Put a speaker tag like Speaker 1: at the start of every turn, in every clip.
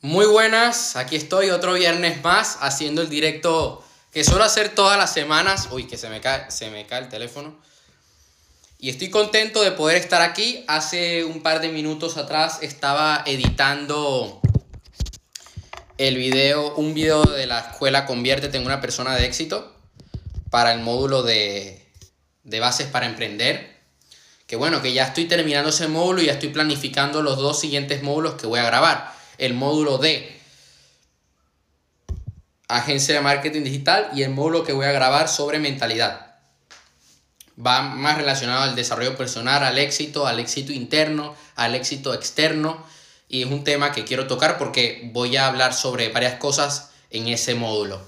Speaker 1: Muy buenas, aquí estoy otro viernes más haciendo el directo que suelo hacer todas las semanas. Uy, que se me cae, se me cae el teléfono. Y estoy contento de poder estar aquí. Hace un par de minutos atrás estaba editando el video, un video de la escuela Conviértete en una persona de éxito para el módulo de, de bases para emprender. Que bueno, que ya estoy terminando ese módulo y ya estoy planificando los dos siguientes módulos que voy a grabar el módulo de agencia de marketing digital y el módulo que voy a grabar sobre mentalidad. Va más relacionado al desarrollo personal, al éxito, al éxito interno, al éxito externo. Y es un tema que quiero tocar porque voy a hablar sobre varias cosas en ese módulo.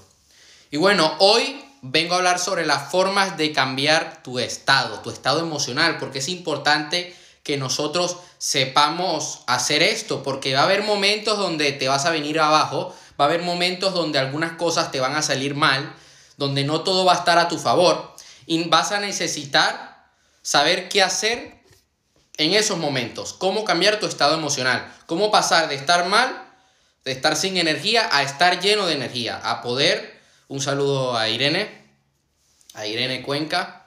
Speaker 1: Y bueno, hoy vengo a hablar sobre las formas de cambiar tu estado, tu estado emocional, porque es importante que nosotros sepamos hacer esto, porque va a haber momentos donde te vas a venir abajo, va a haber momentos donde algunas cosas te van a salir mal, donde no todo va a estar a tu favor, y vas a necesitar saber qué hacer en esos momentos, cómo cambiar tu estado emocional, cómo pasar de estar mal, de estar sin energía, a estar lleno de energía, a poder, un saludo a Irene, a Irene Cuenca,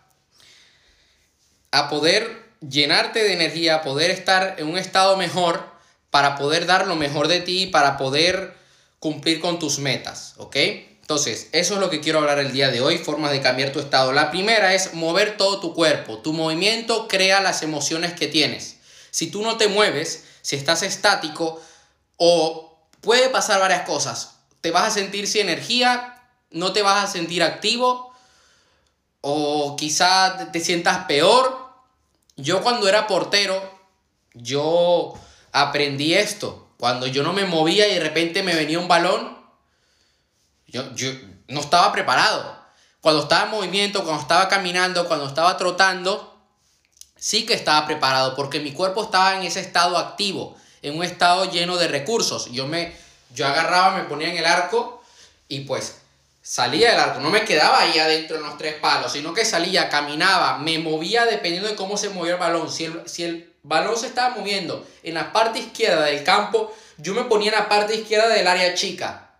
Speaker 1: a poder llenarte de energía, poder estar en un estado mejor para poder dar lo mejor de ti, para poder cumplir con tus metas, ¿ok? Entonces, eso es lo que quiero hablar el día de hoy, formas de cambiar tu estado. La primera es mover todo tu cuerpo. Tu movimiento crea las emociones que tienes. Si tú no te mueves, si estás estático, o puede pasar varias cosas. Te vas a sentir sin energía, no te vas a sentir activo, o quizá te sientas peor, yo cuando era portero, yo aprendí esto. Cuando yo no me movía y de repente me venía un balón, yo, yo no estaba preparado. Cuando estaba en movimiento, cuando estaba caminando, cuando estaba trotando, sí que estaba preparado porque mi cuerpo estaba en ese estado activo, en un estado lleno de recursos. Yo me yo agarraba, me ponía en el arco y pues salía del arco, no me quedaba ahí adentro en los tres palos, sino que salía, caminaba, me movía dependiendo de cómo se movía el balón. Si el, si el balón se estaba moviendo en la parte izquierda del campo, yo me ponía en la parte izquierda del área chica,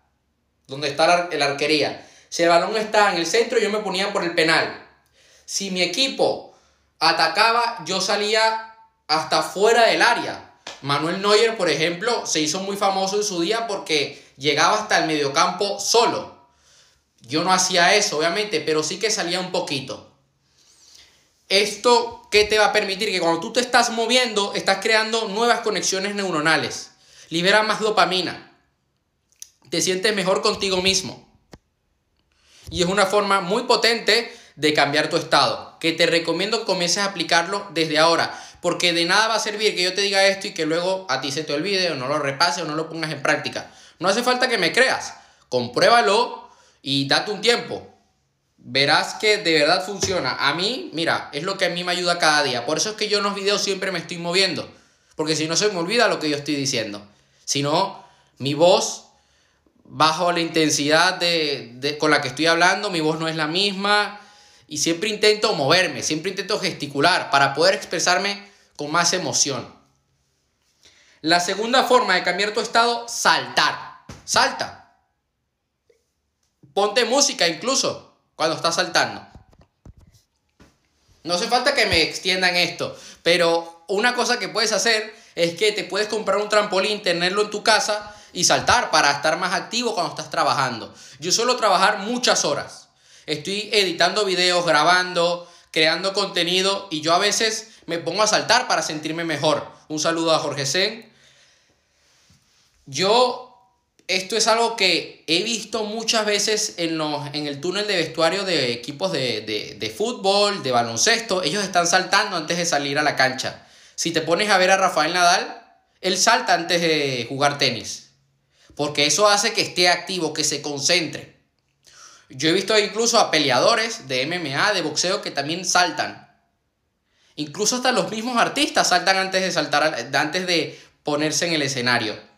Speaker 1: donde está la, arquería. Si el balón estaba en el centro, yo me ponía por el penal. Si mi equipo atacaba, yo salía hasta fuera del área. Manuel Neuer, por ejemplo, se hizo muy famoso en su día porque llegaba hasta el mediocampo solo yo no hacía eso, obviamente, pero sí que salía un poquito. Esto, ¿qué te va a permitir? Que cuando tú te estás moviendo, estás creando nuevas conexiones neuronales. Libera más dopamina. Te sientes mejor contigo mismo. Y es una forma muy potente de cambiar tu estado. Que te recomiendo que comiences a aplicarlo desde ahora. Porque de nada va a servir que yo te diga esto y que luego a ti se te olvide o no lo repases o no lo pongas en práctica. No hace falta que me creas. Compruébalo y date un tiempo. Verás que de verdad funciona. A mí, mira, es lo que a mí me ayuda cada día. Por eso es que yo en los videos siempre me estoy moviendo. Porque si no se me olvida lo que yo estoy diciendo. Si no, mi voz, bajo la intensidad de, con la que estoy hablando, mi voz no es la misma. Y siempre intento moverme, siempre intento gesticular para poder expresarme con más emoción. La segunda forma de cambiar tu estado, saltar. Salta. Ponte música incluso cuando estás saltando. No hace falta que me extiendan esto, pero una cosa que puedes hacer es que te puedes comprar un trampolín, tenerlo en tu casa y saltar para estar más activo cuando estás trabajando. Yo suelo trabajar muchas horas. Estoy editando videos, grabando, creando contenido y yo a veces me pongo a saltar para sentirme mejor. Un saludo a Jorge Sen. Yo esto es algo que he visto muchas veces en, los, en el túnel de vestuario de equipos de, fútbol, de baloncesto. Ellos están saltando antes de salir a la cancha. Si te pones a ver a Rafael Nadal, él salta antes de jugar tenis. Porque eso hace que esté activo, que se concentre. Yo he visto incluso a peleadores de MMA, de boxeo, que también saltan. Incluso hasta los mismos artistas saltan antes de saltar, antes de ponerse en el escenario.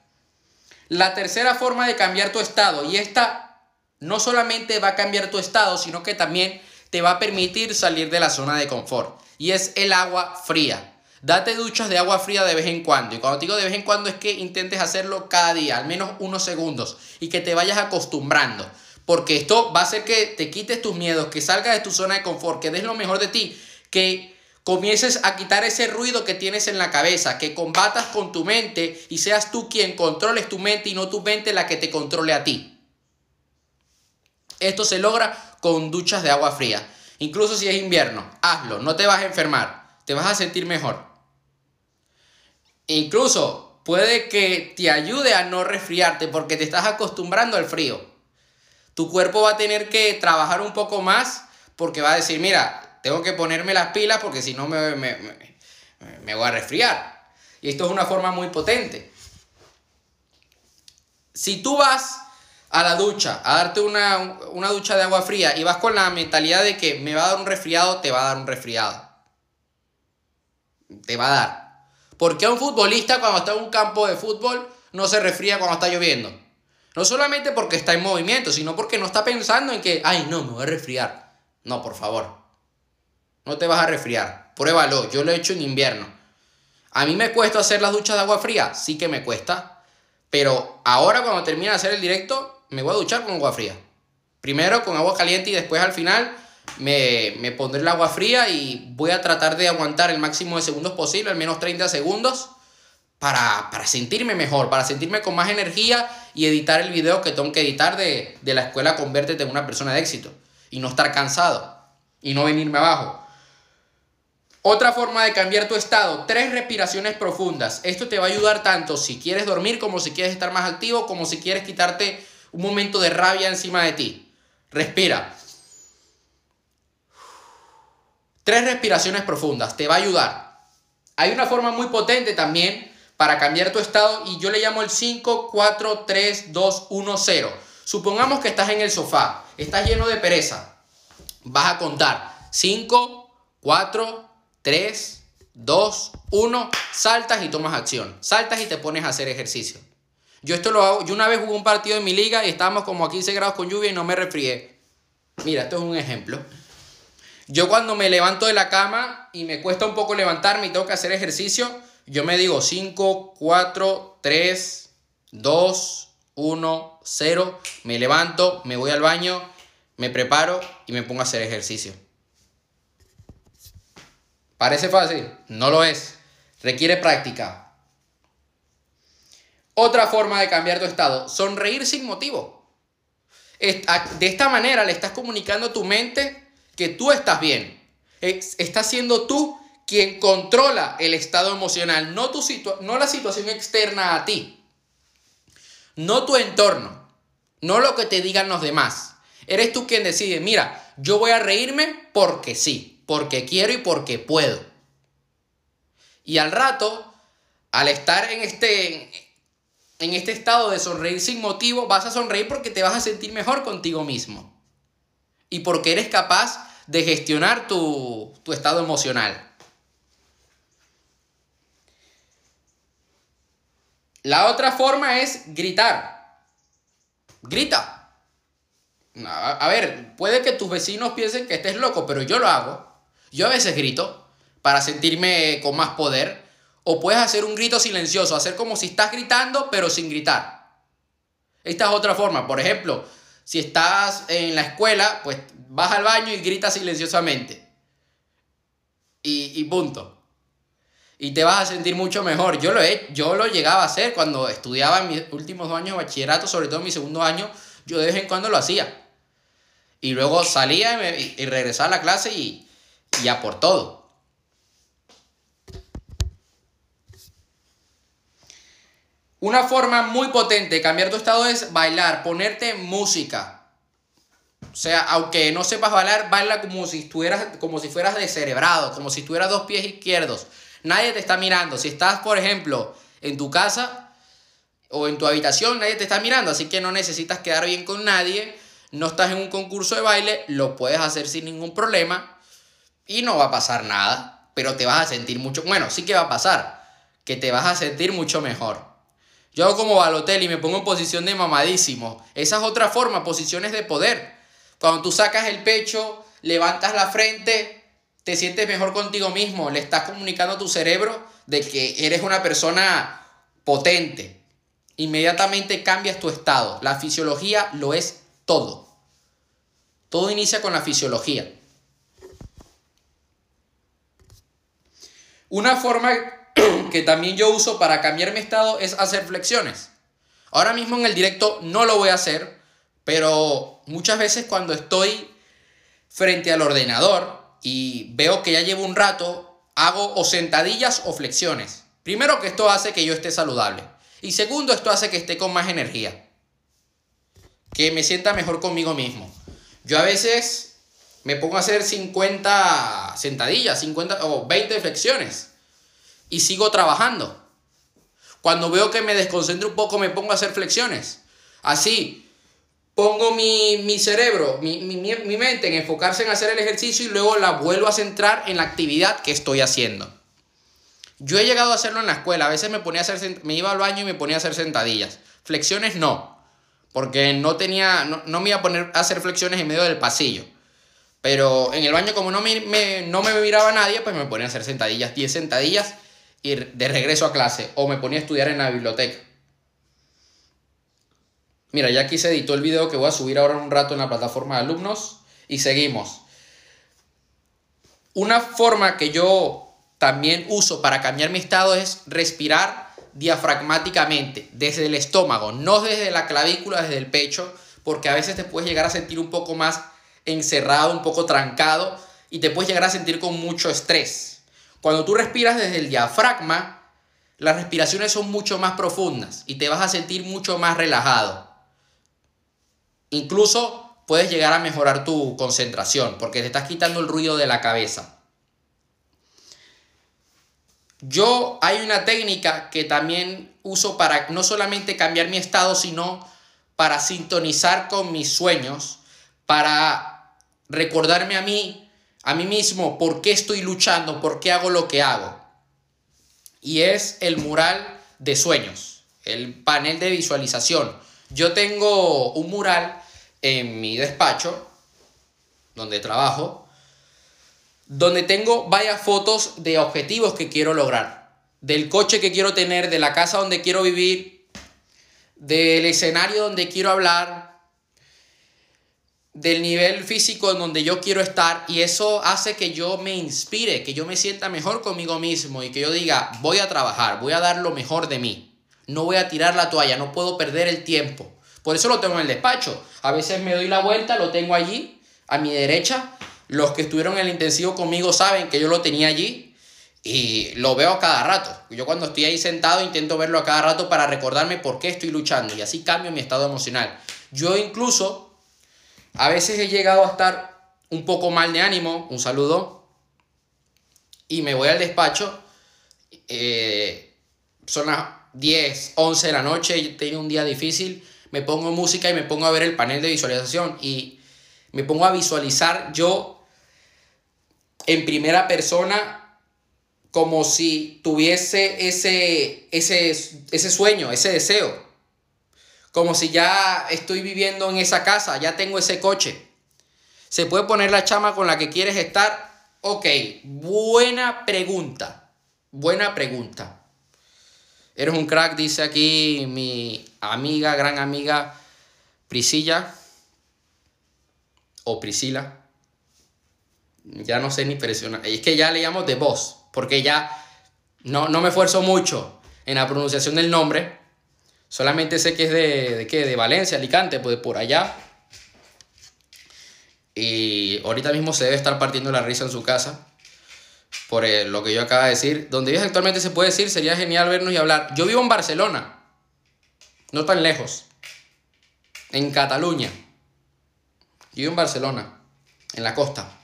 Speaker 1: La tercera forma de cambiar tu estado, y esta no solamente va a cambiar tu estado, sino que también te va a permitir salir de la zona de confort, y es el agua fría. Date duchas de agua fría de vez en cuando. Y cuando digo de vez en cuando es que intentes hacerlo cada día, al menos unos segundos, y que te vayas acostumbrando. Porque esto va a hacer que te quites tus miedos, que salgas de tu zona de confort, que des lo mejor de ti, que comiences a quitar ese ruido que tienes en la cabeza, que combatas con tu mente y seas tú quien controles tu mente y no tu mente la que te controle a ti. Esto se logra con duchas de agua fría. Incluso si es invierno, hazlo, no te vas a enfermar, te vas a sentir mejor. Incluso puede que te ayude a no resfriarte porque te estás acostumbrando al frío. Tu cuerpo va a tener que trabajar un poco más porque va a decir, mira, tengo que ponerme las pilas porque si no me, me, voy a resfriar. Y esto es una forma muy potente. Si tú vas a la ducha, a darte una, una, ducha de agua fría y vas con la mentalidad de que me va a dar un resfriado, te va a dar un resfriado. Te va a dar. ¿Por qué un futbolista cuando está en un campo de fútbol no se resfría cuando está lloviendo? No solamente porque está en movimiento, sino porque no está pensando en que, ay, no, me voy a resfriar. No, por favor. No te vas a resfriar. Pruébalo. Yo lo he hecho en invierno. A mí me cuesta hacer las duchas de agua fría. Sí que me cuesta. Pero ahora cuando termine de hacer el directo, me voy a duchar con agua fría. Primero con agua caliente y después al final me, pondré el agua fría y voy a tratar de aguantar el máximo de segundos posible, al menos 30 segundos, para, sentirme mejor, para sentirme con más energía y editar el video que tengo que editar de, de la escuela Convértete en una persona de éxito y no estar cansado y no venirme abajo. Otra forma de cambiar tu estado, tres respiraciones profundas. Esto te va a ayudar tanto si quieres dormir como si quieres estar más activo, como si quieres quitarte un momento de rabia encima de ti. Respira. Tres respiraciones profundas, te va a ayudar. Hay una forma muy potente también para cambiar tu estado y yo le llamo el 5, 4, 3, 2, 1, 0. Supongamos que estás en el sofá, estás lleno de pereza. Vas a contar 5, 4, 3, 2, 1, saltas y tomas acción. Saltas y te pones a hacer ejercicio. Yo esto lo hago, yo una vez jugué un partido en mi liga y estábamos como a 15 grados con lluvia y no me resfrié. Mira, esto es un ejemplo. Yo cuando me levanto de la cama y me cuesta un poco levantarme y tengo que hacer ejercicio, yo me digo 5, 4, 3, 2, 1, 0, me levanto, me voy al baño, me preparo y me pongo a hacer ejercicio. ¿Parece fácil? No lo es. Requiere práctica. Otra forma de cambiar tu estado, sonreír sin motivo. De esta manera le estás comunicando a tu mente que tú estás bien. Estás siendo tú quien controla el estado emocional, no, tu no la situación externa a ti, no tu entorno, no lo que te digan los demás. Eres tú quien decide, mira, yo voy a reírme porque sí, porque quiero y porque puedo. Y al rato, al estar en este, en este estado de sonreír sin motivo, vas a sonreír porque te vas a sentir mejor contigo mismo. Y porque eres capaz de gestionar tu, estado emocional. La otra forma es gritar. Grita. A, ver, puede que tus vecinos piensen que estés loco, pero yo lo hago. Yo a veces grito para sentirme con más poder. O puedes hacer un grito silencioso, hacer como si estás gritando, pero sin gritar. Esta es otra forma. Por ejemplo, si estás en la escuela, pues vas al baño y gritas silenciosamente. Y, punto. Y te vas a sentir mucho mejor. Yo lo, he, yo lo llegaba a hacer cuando estudiaba en mis últimos dos años de bachillerato, sobre todo en mi segundo año, yo de vez en cuando lo hacía. Y luego salía y, regresaba a la clase y, y ya por todo. Una forma muy potente de cambiar tu estado es bailar, ponerte música. O sea, aunque no sepas bailar, baila como si, estuvieras, como si fueras descerebrado, como si tuvieras dos pies izquierdos. Nadie te está mirando. Si estás, por ejemplo, en tu casa o en tu habitación, nadie te está mirando. Así que no necesitas quedar bien con nadie. No estás en un concurso de baile, lo puedes hacer sin ningún problema y no va a pasar nada. Pero te vas a sentir mucho. Bueno, sí que va a pasar. Que te vas a sentir mucho mejor. Yo hago como Balotelli me pongo en posición de mamadísimo. Esa es otra forma, posiciones de poder. Cuando tú sacas el pecho, levantas la frente te sientes mejor contigo mismo, le estás comunicando a tu cerebro de que eres una persona potente. Inmediatamente cambias tu estado. La fisiología lo es todo. Todo inicia con la fisiología. Una forma que también yo uso para cambiar mi estado es hacer flexiones. Ahora mismo en el directo no lo voy a hacer, pero muchas veces cuando estoy frente al ordenador y veo que ya llevo un rato, hago o sentadillas o flexiones. Primero que esto hace que yo esté saludable. Y segundo, esto hace que esté con más energía. Que me sienta mejor conmigo mismo. Yo a veces me pongo a hacer 50 sentadillas, 50 o 20 flexiones. Y sigo trabajando. Cuando veo que me desconcentro un poco, me pongo a hacer flexiones. Así, pongo mi, cerebro, mi, mi, mente en enfocarse en hacer el ejercicio y luego la vuelvo a centrar en la actividad que estoy haciendo. Yo he llegado a hacerlo en la escuela. A veces me ponía a hacer, me iba al baño y me ponía a hacer sentadillas. Flexiones no, porque no tenía, no, me iba a poner a hacer flexiones en medio del pasillo. Pero en el baño, como no me, no me miraba nadie, pues me ponía a hacer sentadillas, 10 sentadillas y de regreso a clase. O me ponía a estudiar en la biblioteca. Mira, ya aquí se editó el video que voy a subir ahora un rato en la plataforma de alumnos y seguimos. Una forma que yo también uso para cambiar mi estado es respirar diafragmáticamente desde el estómago, no desde la clavícula, desde el pecho, porque a veces te puedes llegar a sentir un poco más encerrado, un poco trancado y te puedes llegar a sentir con mucho estrés. Cuando tú respiras desde el diafragma, las respiraciones son mucho más profundas y te vas a sentir mucho más relajado. Incluso puedes llegar a mejorar tu concentración porque te estás quitando el ruido de la cabeza. Yo hay una técnica que también uso para no solamente cambiar mi estado, sino para sintonizar con mis sueños, para recordarme a mí, a mí mismo, por qué estoy luchando, por qué hago lo que hago. Y es el mural de sueños, el panel de visualización. Yo tengo un mural en mi despacho, donde trabajo, donde tengo varias fotos de objetivos que quiero lograr, del coche que quiero tener, de la casa donde quiero vivir, del escenario donde quiero hablar, del nivel físico en donde yo quiero estar y eso hace que yo me inspire, que yo me sienta mejor conmigo mismo y que yo diga, voy a trabajar, voy a dar lo mejor de mí, no voy a tirar la toalla, no puedo perder el tiempo. Por eso lo tengo en el despacho. A veces me doy la vuelta, lo tengo allí, a mi derecha. Los que estuvieron en el intensivo conmigo saben que yo lo tenía allí y lo veo a cada rato. Yo cuando estoy ahí sentado intento verlo a cada rato para recordarme por qué estoy luchando y así cambio mi estado emocional. Yo incluso a veces he llegado a estar un poco mal de ánimo, un saludo, y me voy al despacho. Eh, son las 10, 11 de la noche, he tenido un día difícil me pongo música y me pongo a ver el panel de visualización y me pongo a visualizar yo en primera persona como si tuviese ese, ese, ese sueño, ese deseo. Como si ya estoy viviendo en esa casa, ya tengo ese coche. ¿Se puede poner la chama con la que quieres estar? Ok, buena pregunta. Buena pregunta. Eres un crack, dice aquí mi amiga, gran amiga Priscilla o Priscila. Ya no sé ni presionar. Es que ya le llamo de voz, porque ya no, no me esfuerzo mucho en la pronunciación del nombre. Solamente sé que es de, de qué, de Valencia, Alicante, pues por allá. Y ahorita mismo se debe estar partiendo la risa en su casa por lo que yo acabo de decir. Donde vives actualmente se puede decir, sería genial vernos y hablar. Yo vivo en Barcelona, no tan lejos, en Cataluña. Yo vivo en Barcelona, en la costa.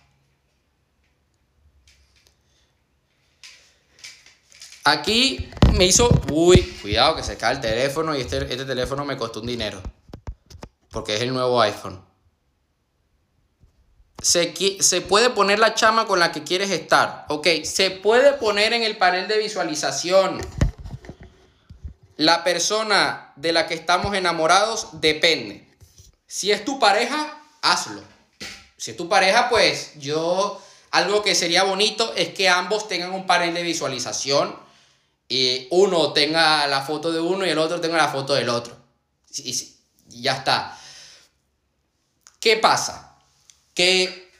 Speaker 1: Aquí me hizo, uy, cuidado que se cae el teléfono y este, este teléfono me costó un dinero. Porque es el nuevo iPhone. Se, puede poner la chama con la que quieres estar. Ok, se puede poner en el panel de visualización. La persona de la que estamos enamorados depende. Si es tu pareja, hazlo. Si es tu pareja, pues yo algo que sería bonito es que ambos tengan un panel de visualización y uno tenga la foto de uno y el otro tenga la foto del otro. Y ya está. ¿Qué pasa? Que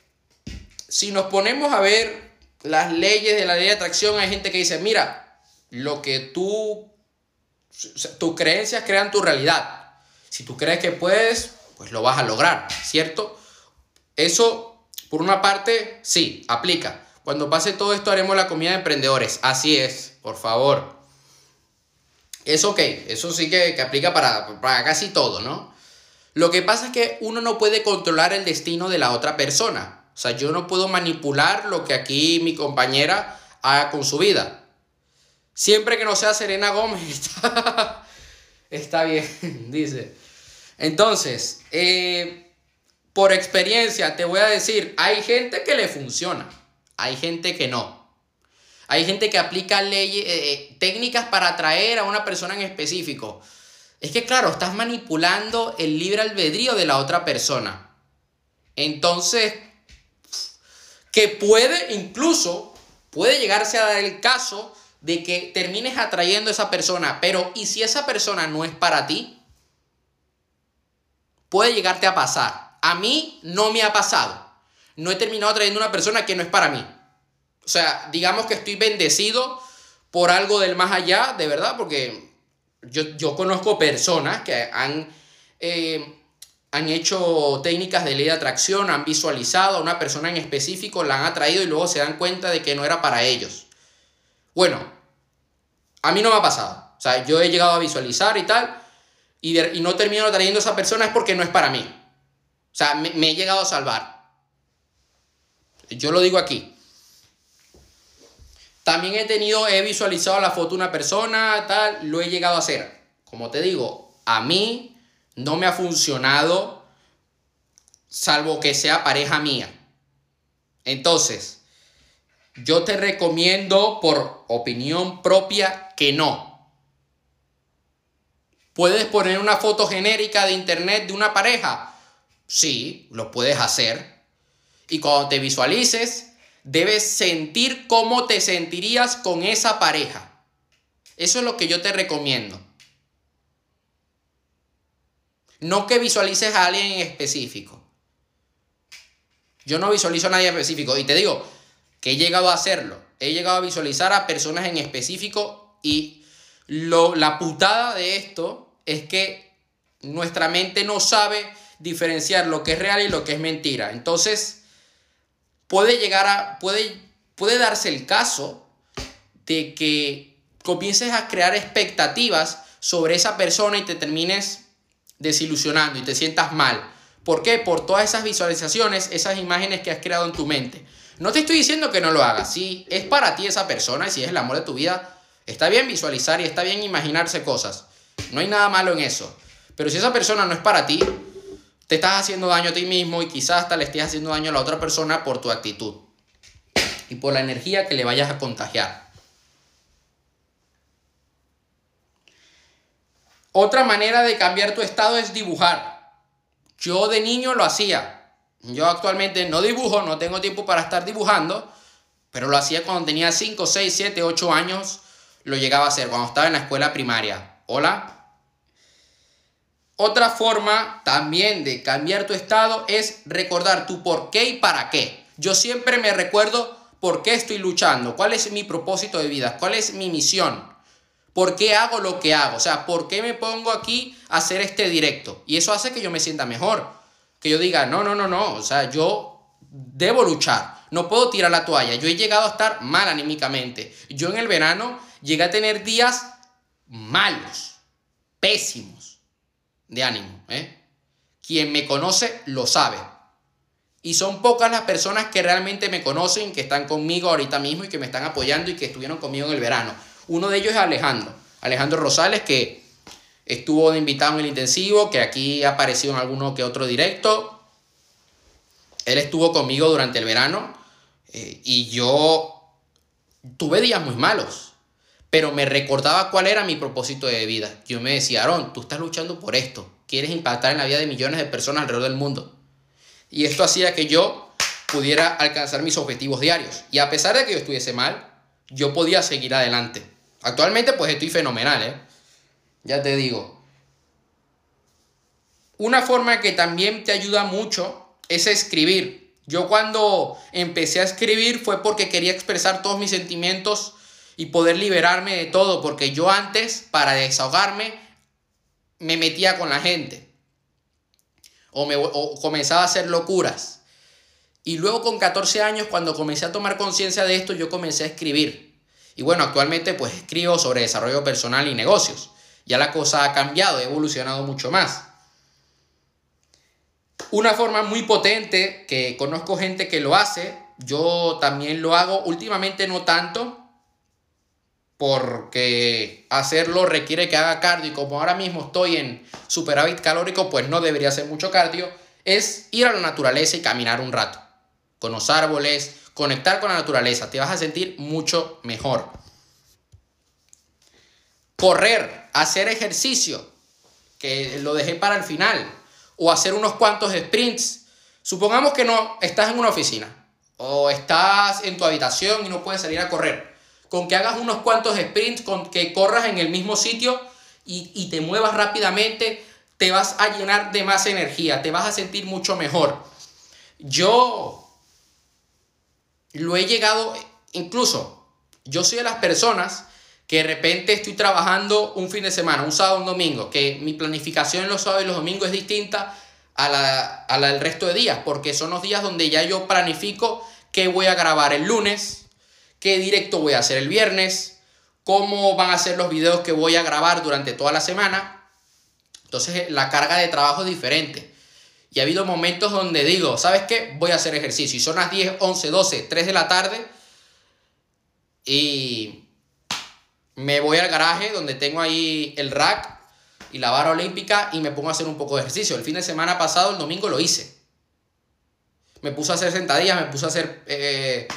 Speaker 1: si nos ponemos a ver las leyes de la ley de atracción, hay gente que dice, mira, lo que tú, tus creencias crean tu realidad. Si tú crees que puedes, pues lo vas a lograr, ¿cierto? Eso, por una parte, sí, aplica. Cuando pase todo esto haremos la comida de emprendedores. Así es, por favor. Eso ok, eso sí que, aplica para, para casi todo, ¿no? Lo que pasa es que uno no puede controlar el destino de la otra persona. O sea, yo no puedo manipular lo que aquí mi compañera haga con su vida. Siempre que no sea Serena Gómez, está, está bien, dice. Entonces, eh, por experiencia te voy a decir, hay gente que le funciona. Hay gente que no. Hay gente que aplica leyes, eh, eh, técnicas para atraer a una persona en específico. Es que claro, estás manipulando el libre albedrío de la otra persona. Entonces, que puede incluso, puede llegarse a dar el caso de que termines atrayendo a esa persona, pero ¿y si esa persona no es para ti? Puede llegarte a pasar. A mí no me ha pasado no he terminado trayendo una persona que no es para mí. O sea, digamos que estoy bendecido por algo del más allá, de verdad, porque yo, conozco personas que han, eh, han hecho técnicas de ley de atracción, han visualizado a una persona en específico, la han atraído y luego se dan cuenta de que no era para ellos. Bueno, a mí no me ha pasado. O sea, yo he llegado a visualizar y tal, y, y no termino trayendo a esa persona es porque no es para mí. O sea, me he llegado a salvar. Yo lo digo aquí. También he tenido, he visualizado la foto de una persona, tal, lo he llegado a hacer. Como te digo, a mí no me ha funcionado, salvo que sea pareja mía. Entonces, yo te recomiendo por opinión propia que no. ¿Puedes poner una foto genérica de internet de una pareja? Sí, lo puedes hacer. Y cuando te visualices, debes sentir cómo te sentirías con esa pareja. Eso es lo que yo te recomiendo. No que visualices a alguien en específico. Yo no visualizo a nadie en específico. Y te digo que he llegado a hacerlo. He llegado a visualizar a personas en específico y lo, la putada de esto es que nuestra mente no sabe diferenciar lo que es real y lo que es mentira. Entonces, puede llegar a, puede, puede darse el caso de que comiences a crear expectativas sobre esa persona y te termines desilusionando y te sientas mal. ¿Por qué? Por todas esas visualizaciones, esas imágenes que has creado en tu mente. No te estoy diciendo que no lo hagas. Si es para ti esa persona y si es el amor de tu vida, está bien visualizar y está bien imaginarse cosas. No hay nada malo en eso. Pero si esa persona no es para ti, te estás haciendo daño a ti mismo y quizás hasta le estés haciendo daño a la otra persona por tu actitud y por la energía que le vayas a contagiar. Otra manera de cambiar tu estado es dibujar. Yo de niño lo hacía. Yo actualmente no dibujo, no tengo tiempo para estar dibujando, pero lo hacía cuando tenía 5, 6, 7, 8 años. Lo llegaba a hacer cuando estaba en la escuela primaria. Hola, otra forma también de cambiar tu estado es recordar tu por qué y para qué. Yo siempre me recuerdo por qué estoy luchando, cuál es mi propósito de vida, cuál es mi misión, por qué hago lo que hago, o sea, por qué me pongo aquí a hacer este directo. Y eso hace que yo me sienta mejor, que yo diga, no, no, no, no, o sea, yo debo luchar, no puedo tirar la toalla. Yo he llegado a estar mal anímicamente. Yo en el verano llegué a tener días malos, pésimos de ánimo. ¿eh? Quien me conoce lo sabe. Y son pocas las personas que realmente me conocen, que están conmigo ahorita mismo y que me están apoyando y que estuvieron conmigo en el verano. Uno de ellos es Alejandro. Alejandro Rosales, que estuvo de invitado en el intensivo, que aquí ha aparecido en alguno que otro directo. Él estuvo conmigo durante el verano eh, y yo tuve días muy malos pero me recordaba cuál era mi propósito de vida. Yo me decía, Aaron, tú estás luchando por esto, quieres impactar en la vida de millones de personas alrededor del mundo. Y esto hacía que yo pudiera alcanzar mis objetivos diarios. Y a pesar de que yo estuviese mal, yo podía seguir adelante. Actualmente pues estoy fenomenal, ¿eh? Ya te digo. Una forma que también te ayuda mucho es escribir. Yo cuando empecé a escribir fue porque quería expresar todos mis sentimientos y poder liberarme de todo, porque yo antes, para desahogarme, me metía con la gente. O, me, o comenzaba a hacer locuras. Y luego con 14 años, cuando comencé a tomar conciencia de esto, yo comencé a escribir. Y bueno, actualmente pues escribo sobre desarrollo personal y negocios. Ya la cosa ha cambiado, ha evolucionado mucho más. Una forma muy potente que conozco gente que lo hace, yo también lo hago, últimamente no tanto, porque hacerlo requiere que haga cardio y como ahora mismo estoy en superávit calórico, pues no debería hacer mucho cardio, es ir a la naturaleza y caminar un rato con los árboles, conectar con la naturaleza, te vas a sentir mucho mejor. Correr, hacer ejercicio, que lo dejé para el final, o hacer unos cuantos sprints. Supongamos que no estás en una oficina o estás en tu habitación y no puedes salir a correr. Con que hagas unos cuantos sprints, con que corras en el mismo sitio y, y te muevas rápidamente, te vas a llenar de más energía, te vas a sentir mucho mejor. Yo lo he llegado, incluso yo soy de las personas que de repente estoy trabajando un fin de semana, un sábado, un domingo, que mi planificación los sábados y los domingos es distinta a la, a la del resto de días, porque son los días donde ya yo planifico qué voy a grabar el lunes, qué directo voy a hacer el viernes, cómo van a ser los videos que voy a grabar durante toda la semana. Entonces la carga de trabajo es diferente. Y ha habido momentos donde digo, ¿sabes qué? Voy a hacer ejercicio. Y son las 10, 11, 12, 3 de la tarde. Y me voy al garaje donde tengo ahí el rack y la barra olímpica y me pongo a hacer un poco de ejercicio. El fin de semana pasado, el domingo, lo hice. Me puse a hacer sentadillas, me puse a hacer eh,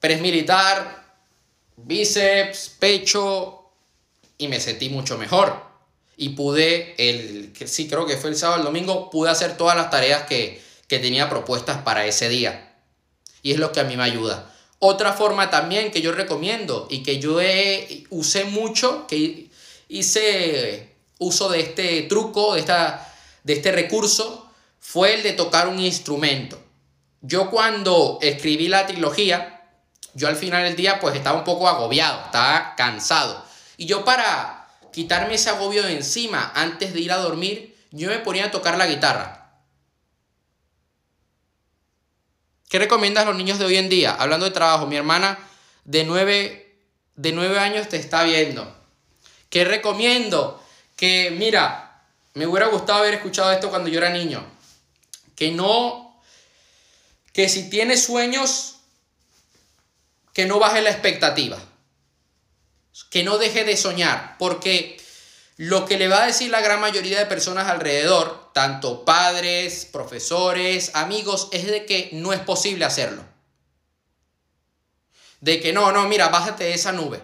Speaker 1: press militar, bíceps, pecho y me sentí mucho mejor y pude, el, sí creo que fue el sábado, el domingo, pude hacer todas las tareas que, tenía propuestas para ese día. Y es lo que a mí me ayuda. Otra forma también que yo recomiendo y que yo usé mucho, que hice uso de este truco, de, esta, de este recurso, fue el de tocar un instrumento. Yo cuando escribí la trilogía, yo al final del día pues estaba un poco agobiado, estaba cansado. Y yo para quitarme ese agobio de encima antes de ir a dormir, yo me ponía a tocar la guitarra. ¿Qué recomiendas a los niños de hoy en día? Hablando de trabajo, mi hermana de 9, de años te está viendo. ¿Qué recomiendo? Que, mira, me hubiera gustado haber escuchado esto cuando yo era niño. Que no, que si tienes sueños, que no baje la expectativa que no deje de soñar, porque lo que le va a decir la gran mayoría de personas alrededor, tanto padres, profesores, amigos, es de que no es posible hacerlo. De que no, no, mira, bájate de esa nube.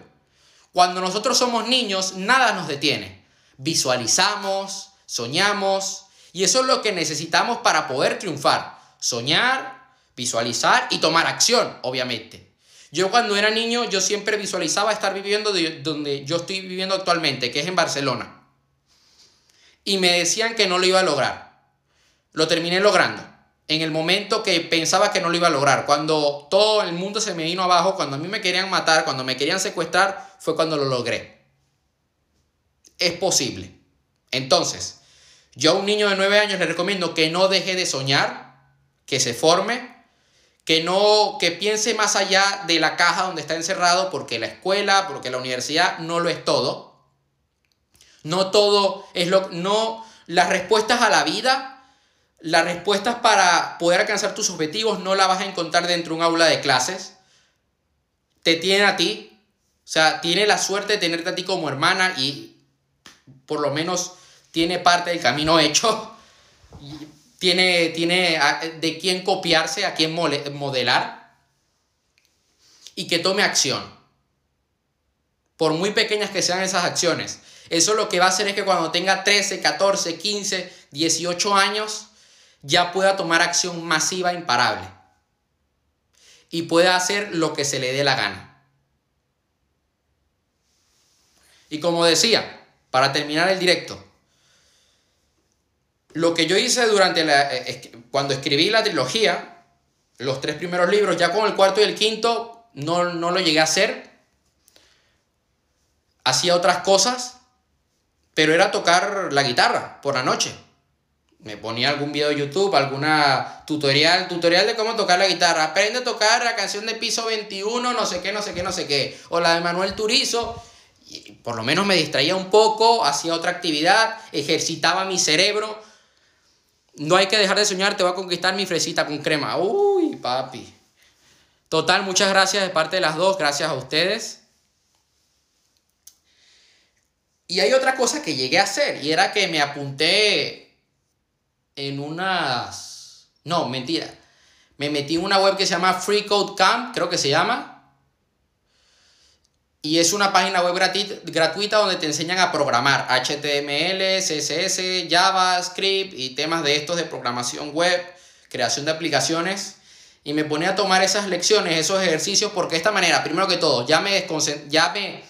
Speaker 1: Cuando nosotros somos niños, nada nos detiene. Visualizamos, soñamos, y eso es lo que necesitamos para poder triunfar. Soñar, visualizar y tomar acción, obviamente. Yo cuando era niño, yo siempre visualizaba estar viviendo donde yo estoy viviendo actualmente, que es en Barcelona. Y me decían que no lo iba a lograr. Lo terminé logrando. En el momento que pensaba que no lo iba a lograr, cuando todo el mundo se me vino abajo, cuando a mí me querían matar, cuando me querían secuestrar, fue cuando lo logré. Es posible. Entonces, yo a un niño de 9 años le recomiendo que no deje de soñar, que se forme, que no que piense más allá de la caja donde está encerrado porque la escuela, porque la universidad no lo es todo. No todo es lo no las respuestas a la vida, las respuestas para poder alcanzar tus objetivos no las vas a encontrar dentro de un aula de clases. Te tiene a ti, o sea, tiene la suerte de tenerte a ti como hermana y por lo menos tiene parte del camino hecho tiene, tiene de quién copiarse, a quién modelar y que tome acción. Por muy pequeñas que sean esas acciones. Eso lo que va a hacer es que cuando tenga 13, 14, 15, 18 años, ya pueda tomar acción masiva imparable. y pueda hacer lo que se le dé la gana. Y como decía, para terminar el directo, lo que yo hice durante la, eh, cuando escribí la trilogía, los tres primeros libros, ya con el cuarto y el quinto no, no lo llegué a hacer. Hacía otras cosas, pero era tocar la guitarra por la noche. Me ponía algún video de YouTube, alguna tutorial, tutorial de cómo tocar la guitarra. Aprende a tocar la canción de piso 21, no sé qué, no sé qué, no sé qué. O la de Manuel Turizo. Por lo menos me distraía un poco, hacía otra actividad, ejercitaba mi cerebro. No hay que dejar de soñar, te voy a conquistar mi fresita con crema. Uy, papi. Total, muchas gracias de parte de las dos, gracias a ustedes. Y hay otra cosa que llegué a hacer y era que me apunté en unas... No, mentira. Me metí en una web que se llama Free Code Camp, creo que se llama. Y es una página web gratuita donde te enseñan a programar HTML, CSS, JavaScript y temas de estos de programación web, creación de aplicaciones. Y me ponía a tomar esas lecciones, esos ejercicios, porque de esta manera, primero que todo, ya me, ya me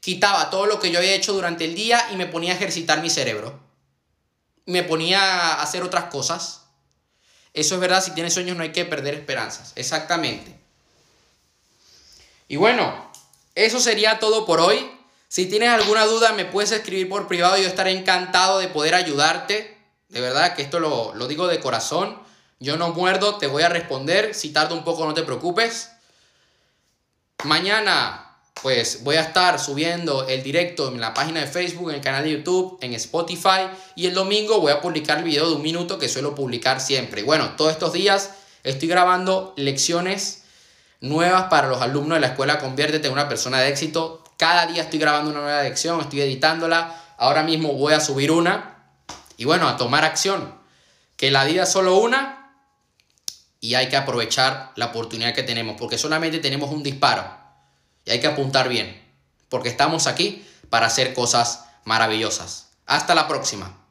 Speaker 1: quitaba todo lo que yo había hecho durante el día y me ponía a ejercitar mi cerebro. Me ponía a hacer otras cosas. Eso es verdad, si tienes sueños no hay que perder esperanzas. Exactamente. Y bueno, eso sería todo por hoy. Si tienes alguna duda me puedes escribir por privado, yo estaré encantado de poder ayudarte. De verdad que esto lo, lo digo de corazón. Yo no muerdo, te voy a responder. Si tardo un poco no te preocupes. Mañana pues voy a estar subiendo el directo en la página de Facebook, en el canal de YouTube, en Spotify y el domingo voy a publicar el video de un minuto que suelo publicar siempre. Bueno, todos estos días estoy grabando lecciones nuevas para los alumnos de la escuela Conviértete en una persona de éxito. Cada día estoy grabando una nueva lección, estoy editándola. Ahora mismo voy a subir una. Y bueno, a tomar acción. Que la vida es solo una y hay que aprovechar la oportunidad que tenemos, porque solamente tenemos un disparo y hay que apuntar bien, porque estamos aquí para hacer cosas maravillosas. Hasta la próxima.